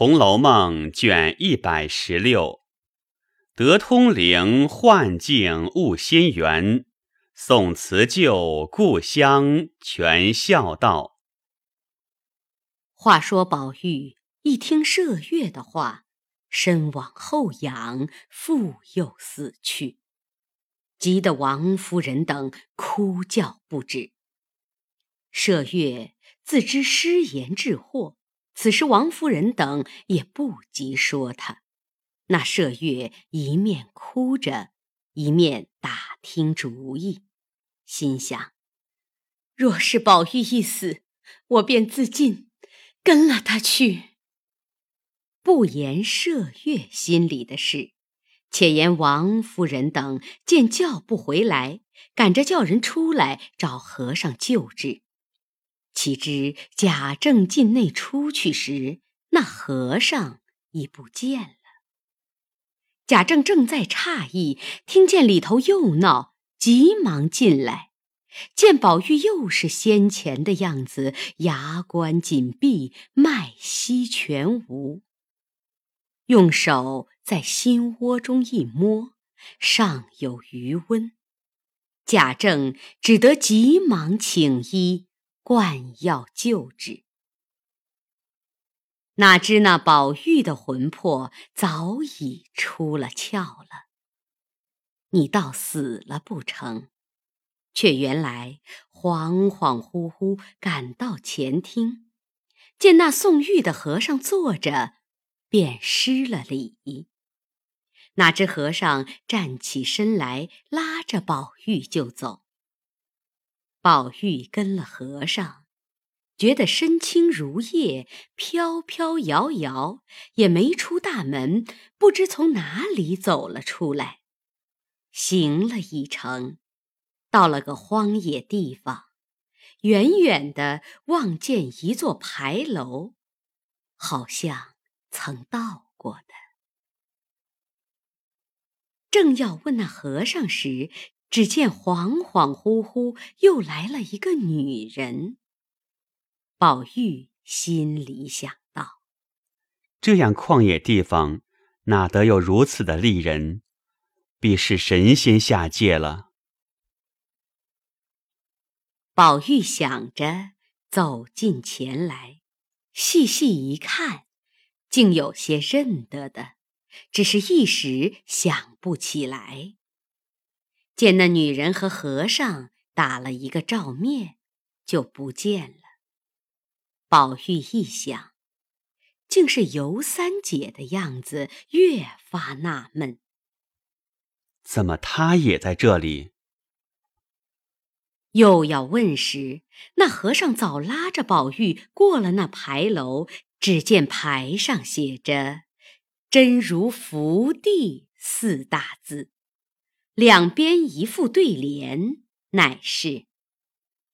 红楼梦》卷一百十六，得通灵幻境悟仙缘，宋辞旧故乡全孝道。话说宝玉一听麝月的话，身往后仰，复又死去，急得王夫人等哭叫不止。麝月自知失言致祸。此时，王夫人等也不及说他。那麝月一面哭着，一面打听主意，心想：若是宝玉一死，我便自尽，跟了他去。不言麝月心里的事，且言王夫人等见叫不回来，赶着叫人出来找和尚救治。岂知贾政进内出去时，那和尚已不见了。贾政正在诧异，听见里头又闹，急忙进来，见宝玉又是先前的样子，牙关紧闭，脉息全无。用手在心窝中一摸，尚有余温。贾政只得急忙请医。灌药救治，哪知那宝玉的魂魄早已出了窍了。你倒死了不成？却原来恍恍惚惚赶到前厅，见那送玉的和尚坐着，便施了礼。哪知和尚站起身来，拉着宝玉就走。宝玉跟了和尚，觉得身轻如叶，飘飘摇摇，也没出大门，不知从哪里走了出来。行了一程，到了个荒野地方，远远的望见一座牌楼，好像曾到过的。正要问那和尚时，只见恍恍惚惚又来了一个女人。宝玉心里想到：这样旷野地方，哪得有如此的丽人？必是神仙下界了。宝玉想着，走近前来，细细一看，竟有些认得的，只是一时想不起来。见那女人和和尚打了一个照面，就不见了。宝玉一想，竟是尤三姐的样子，越发纳闷：怎么她也在这里？又要问时，那和尚早拉着宝玉过了那牌楼，只见牌上写着“真如福地”四大字。两边一副对联，乃是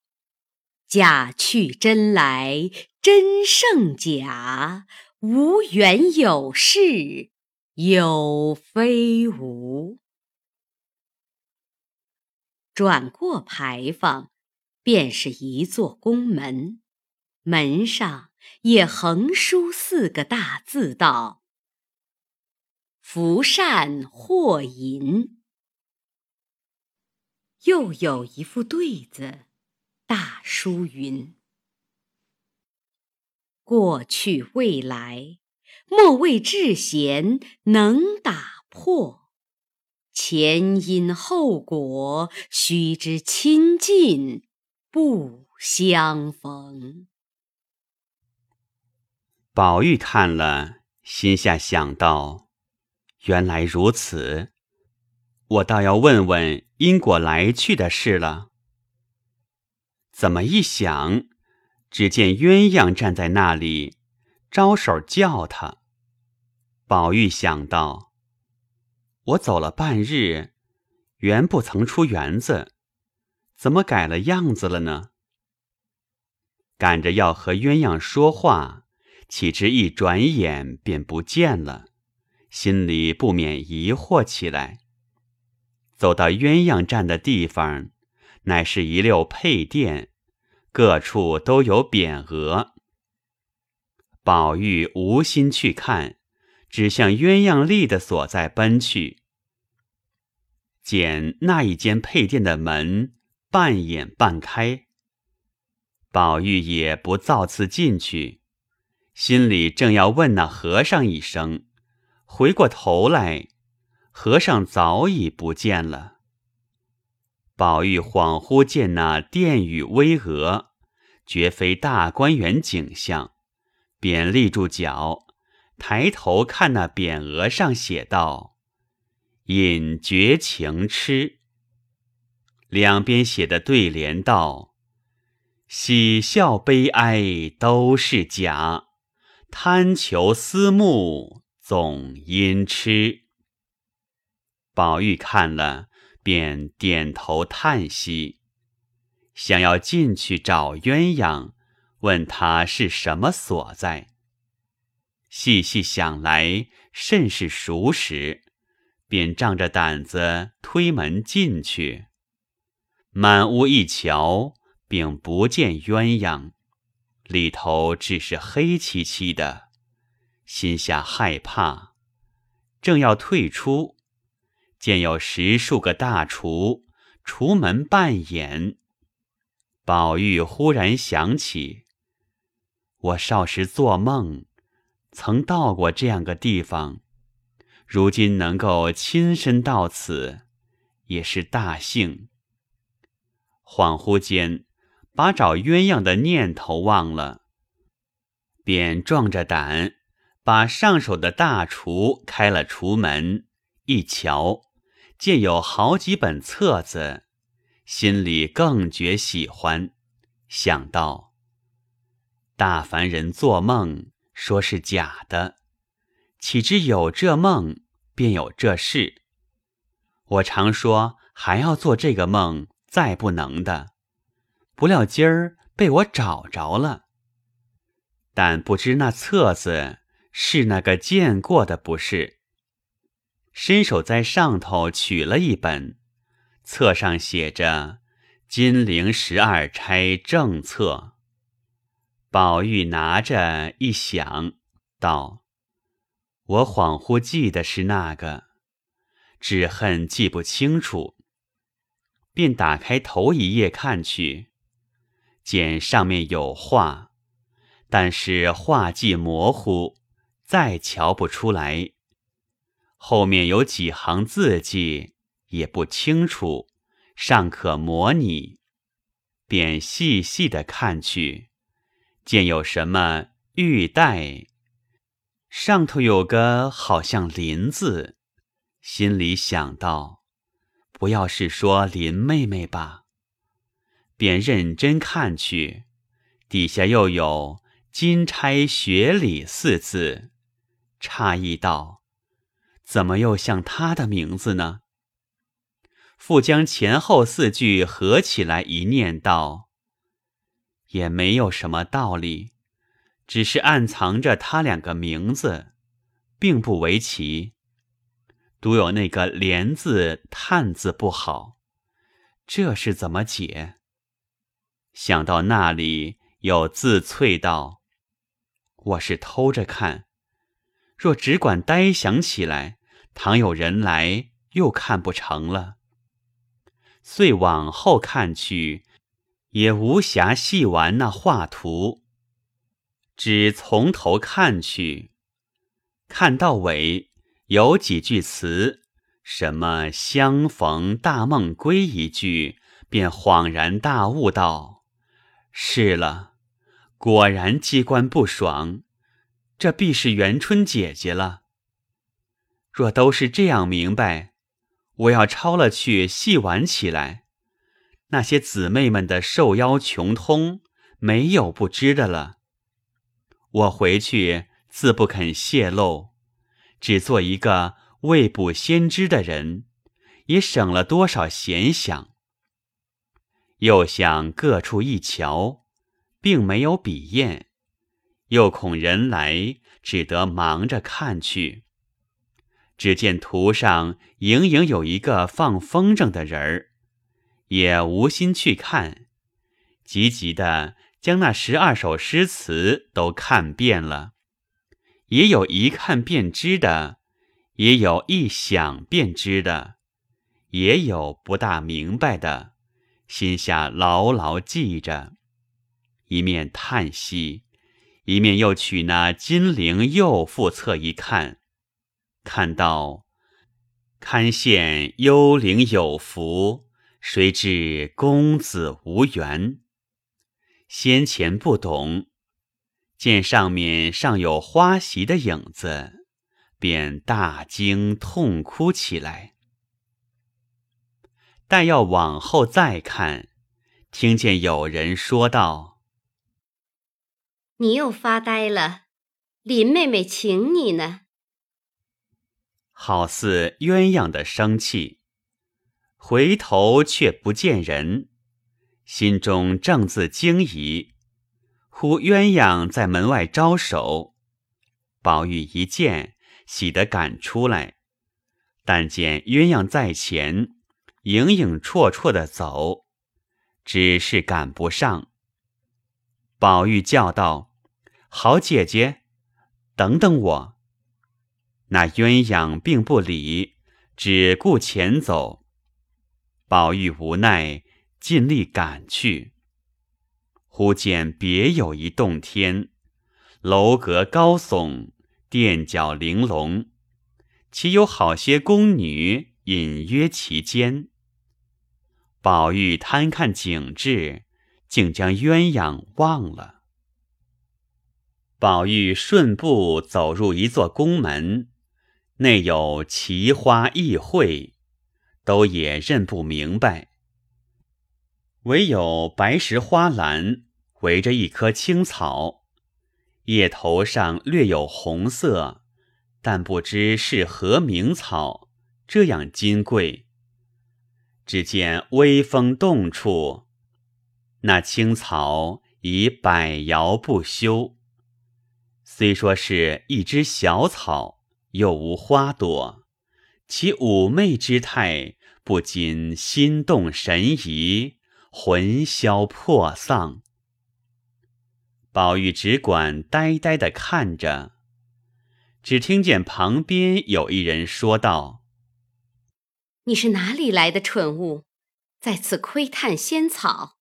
“假去真来真胜假，无缘有事有非无”。转过牌坊，便是一座宫门，门上也横书四个大字道：“福善祸淫。”又有一副对子，大书云：“过去未来，莫谓智贤能打破；前因后果，须知亲近不相逢。”宝玉看了，心下想到：原来如此。我倒要问问因果来去的事了。怎么一想，只见鸳鸯站在那里，招手叫他。宝玉想到：我走了半日，原不曾出园子，怎么改了样子了呢？赶着要和鸳鸯说话，岂知一转眼便不见了，心里不免疑惑起来。走到鸳鸯站的地方，乃是一溜配殿，各处都有匾额。宝玉无心去看，只向鸳鸯立的所在奔去。见那一间配殿的门半掩半开，宝玉也不造次进去，心里正要问那和尚一声，回过头来，和尚早已不见了。宝玉恍惚见那殿宇巍峨，绝非大观园景象，便立住脚，抬头看那匾额上写道。饮绝情痴，两边写的对联道：“喜笑悲哀都是假，贪求思慕总因痴。”宝玉看了，便点头叹息，想要进去找鸳鸯，问他是什么所在。细细想来，甚是熟识。便仗着胆子推门进去，满屋一瞧，并不见鸳鸯，里头只是黑漆漆的，心下害怕，正要退出，见有十数个大厨厨门半掩。宝玉忽然想起，我少时做梦，曾到过这样个地方。如今能够亲身到此，也是大幸。恍惚间，把找鸳鸯的念头忘了，便壮着胆把上手的大厨开了厨门，一瞧，见有好几本册子，心里更觉喜欢，想到：大凡人做梦说是假的。岂知有这梦，便有这事。我常说还要做这个梦，再不能的。不料今儿被我找着了，但不知那册子是那个见过的不是。伸手在上头取了一本，册上写着《金陵十二钗正册》。宝玉拿着一想，道。我恍惚记得是那个，只恨记不清楚，便打开头一页看去，见上面有画，但是画迹模糊，再瞧不出来。后面有几行字迹，也不清楚，尚可模拟，便细细的看去，见有什么玉带。上头有个好像“林”字，心里想到：不要是说林妹妹吧？便认真看去，底下又有“金钗学礼”四字，诧异道：怎么又像他的名字呢？复将前后四句合起来一念道：也没有什么道理。只是暗藏着他两个名字，并不为奇。独有那个“连”字、“叹”字不好，这是怎么解？想到那里，有自啐道：“我是偷着看，若只管呆想起来，倘有人来，又看不成了。”遂往后看去，也无暇细玩那画图。只从头看去，看到尾有几句词，什么“相逢大梦归”一句，便恍然大悟道：“是了，果然机关不爽，这必是元春姐姐了。若都是这样明白，我要抄了去细玩起来，那些姊妹们的受邀穷通，没有不知的了。”我回去自不肯泄露，只做一个未卜先知的人，也省了多少闲想。又想各处一瞧，并没有笔砚，又恐人来，只得忙着看去。只见图上隐隐有一个放风筝的人儿，也无心去看，急急的。将那十二首诗词都看遍了，也有一看便知的，也有一想便知的，也有不大明白的，心下牢牢记着，一面叹息，一面又取那金陵又复侧一看，看到堪羡幽灵有福，谁知公子无缘。先前不懂。见上面尚有花席的影子，便大惊痛哭起来。待要往后再看，听见有人说道：“你又发呆了，林妹妹请你呢。”好似鸳鸯的生气，回头却不见人，心中正自惊疑。忽鸳鸯在门外招手，宝玉一见，喜得赶出来，但见鸳鸯在前，影影绰绰的走，只是赶不上。宝玉叫道：“好姐姐，等等我。”那鸳鸯并不理，只顾前走。宝玉无奈，尽力赶去。忽见别有一洞天，楼阁高耸，殿角玲珑，其有好些宫女隐约其间。宝玉贪看景致，竟将鸳鸯忘了。宝玉顺步走入一座宫门，内有奇花异卉，都也认不明白，唯有白石花篮。围着一棵青草，叶头上略有红色，但不知是何名草，这样金贵。只见微风动处，那青草已百摇不休。虽说是一枝小草，又无花朵，其妩媚之态，不禁心动神怡，魂消魄丧。宝玉只管呆呆的看着，只听见旁边有一人说道：“你是哪里来的蠢物，在此窥探仙草？”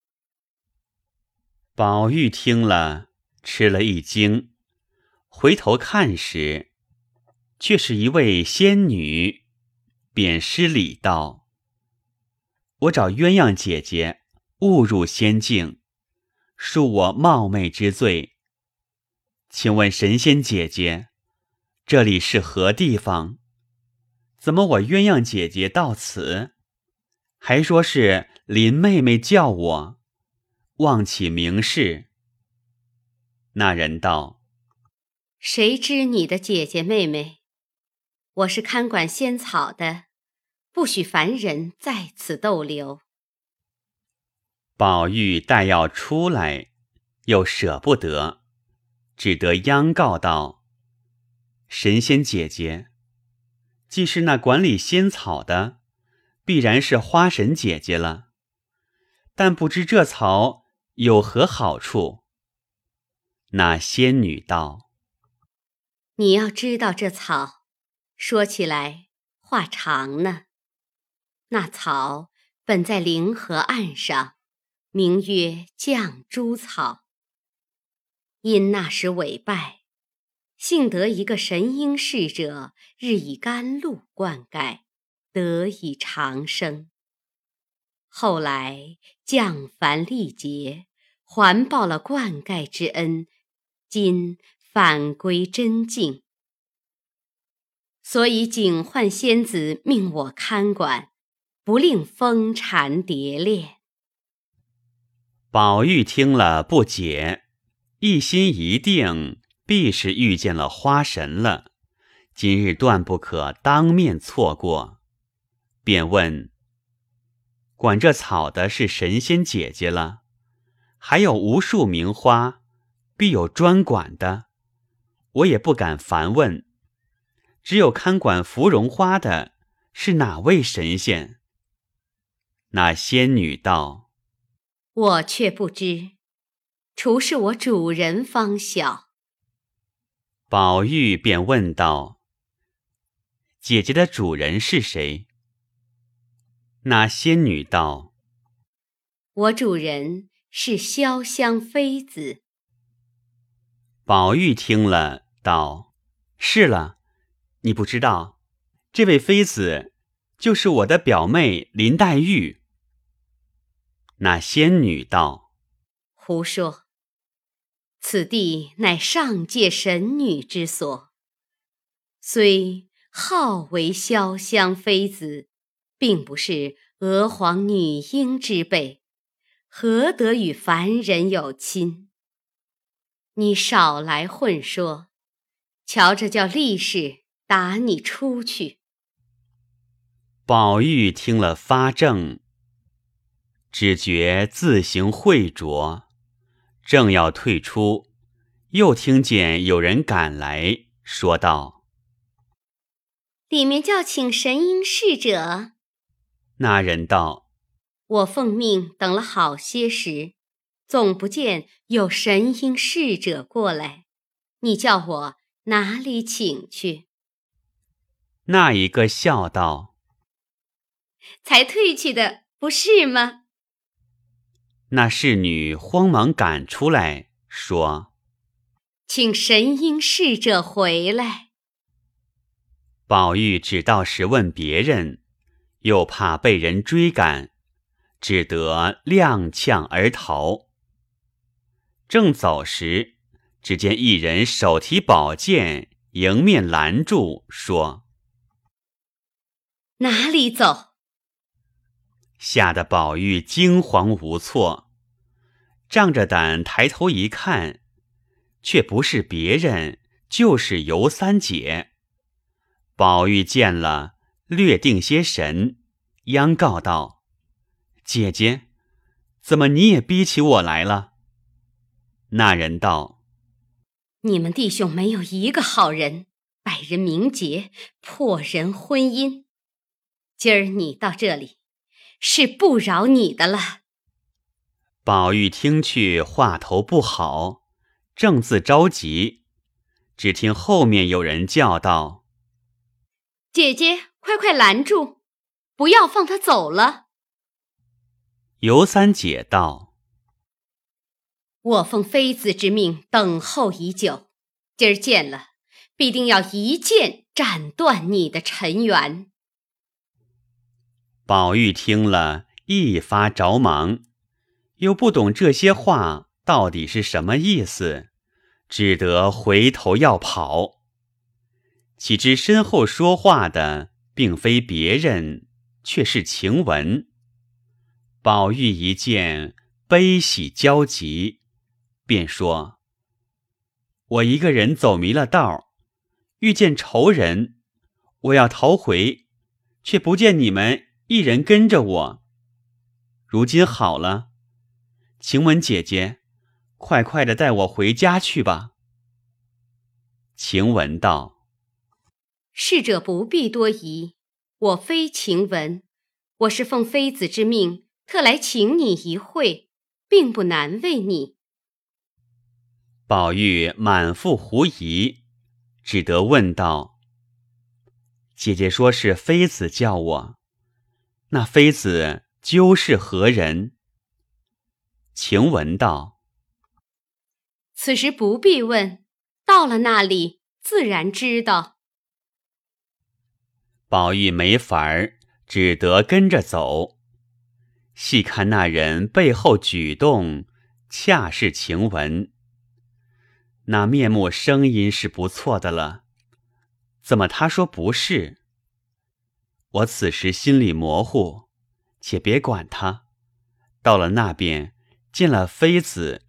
宝玉听了，吃了一惊，回头看时，却是一位仙女，便施礼道：“我找鸳鸯姐姐，误入仙境。”恕我冒昧之罪，请问神仙姐姐，这里是何地方？怎么我鸳鸯姐姐到此，还说是林妹妹叫我，忘起名事。那人道：“谁知你的姐姐妹妹？我是看管仙草的，不许凡人在此逗留。”宝玉待要出来，又舍不得，只得央告道：“神仙姐姐，既是那管理仙草的，必然是花神姐姐了。但不知这草有何好处？”那仙女道：“你要知道这草，说起来话长呢。那草本在灵河岸上。”名曰绛珠草，因那时委败，幸得一个神瑛侍者日以甘露灌溉，得以长生。后来降凡历劫，还报了灌溉之恩，今返归真境，所以警幻仙子命我看管，不令风蝉蝶恋。宝玉听了不解，一心一定必是遇见了花神了，今日断不可当面错过，便问：“管这草的是神仙姐姐了，还有无数名花，必有专管的，我也不敢烦问。只有看管芙蓉花的，是哪位神仙？”那仙女道。我却不知，除是我主人方晓。宝玉便问道：“姐姐的主人是谁？”那仙女道：“我主人是潇湘妃子。”宝玉听了，道：“是了，你不知道，这位妃子就是我的表妹林黛玉。”那仙女道：“胡说！此地乃上界神女之所，虽号为潇湘妃子，并不是娥皇女英之辈，何得与凡人有亲？你少来混说！瞧着叫力士打你出去！”宝玉听了发怔。只觉自行秽浊，正要退出，又听见有人赶来说道：“里面叫请神瑛侍者。”那人道：“我奉命等了好些时，总不见有神瑛侍者过来，你叫我哪里请去？”那一个笑道：“才退去的，不是吗？”那侍女慌忙赶出来，说：“请神瑛侍者回来。”宝玉只道时问别人，又怕被人追赶，只得踉跄而逃。正走时，只见一人手提宝剑迎面拦住，说：“哪里走？”吓得宝玉惊惶无措，仗着胆抬头一看，却不是别人，就是尤三姐。宝玉见了，略定些神，央告道：“姐姐，怎么你也逼起我来了？”那人道：“你们弟兄没有一个好人，败人名节，破人婚姻。今儿你到这里。”是不饶你的了。宝玉听去话头不好，正自着急，只听后面有人叫道：“姐姐，快快拦住，不要放他走了。”尤三姐道：“我奉妃子之命等候已久，今儿见了，必定要一剑斩断你的尘缘。”宝玉听了一发着忙，又不懂这些话到底是什么意思，只得回头要跑。岂知身后说话的并非别人，却是晴雯。宝玉一见，悲喜交集，便说：“我一个人走迷了道，遇见仇人，我要逃回，却不见你们。”一人跟着我，如今好了，晴雯姐姐，快快的带我回家去吧。晴雯道：“逝者不必多疑，我非晴雯，我是奉妃子之命，特来请你一会，并不难为你。”宝玉满腹狐疑，只得问道：“姐姐说是妃子叫我。”那妃子究是何人？晴雯道：“此时不必问，到了那里自然知道。”宝玉没法儿，只得跟着走。细看那人背后举动，恰是晴雯。那面目声音是不错的了，怎么他说不是？我此时心里模糊，且别管他。到了那边见了妃子，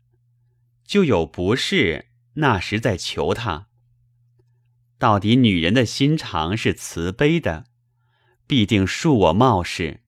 就有不是，那时再求他。到底女人的心肠是慈悲的，必定恕我冒失。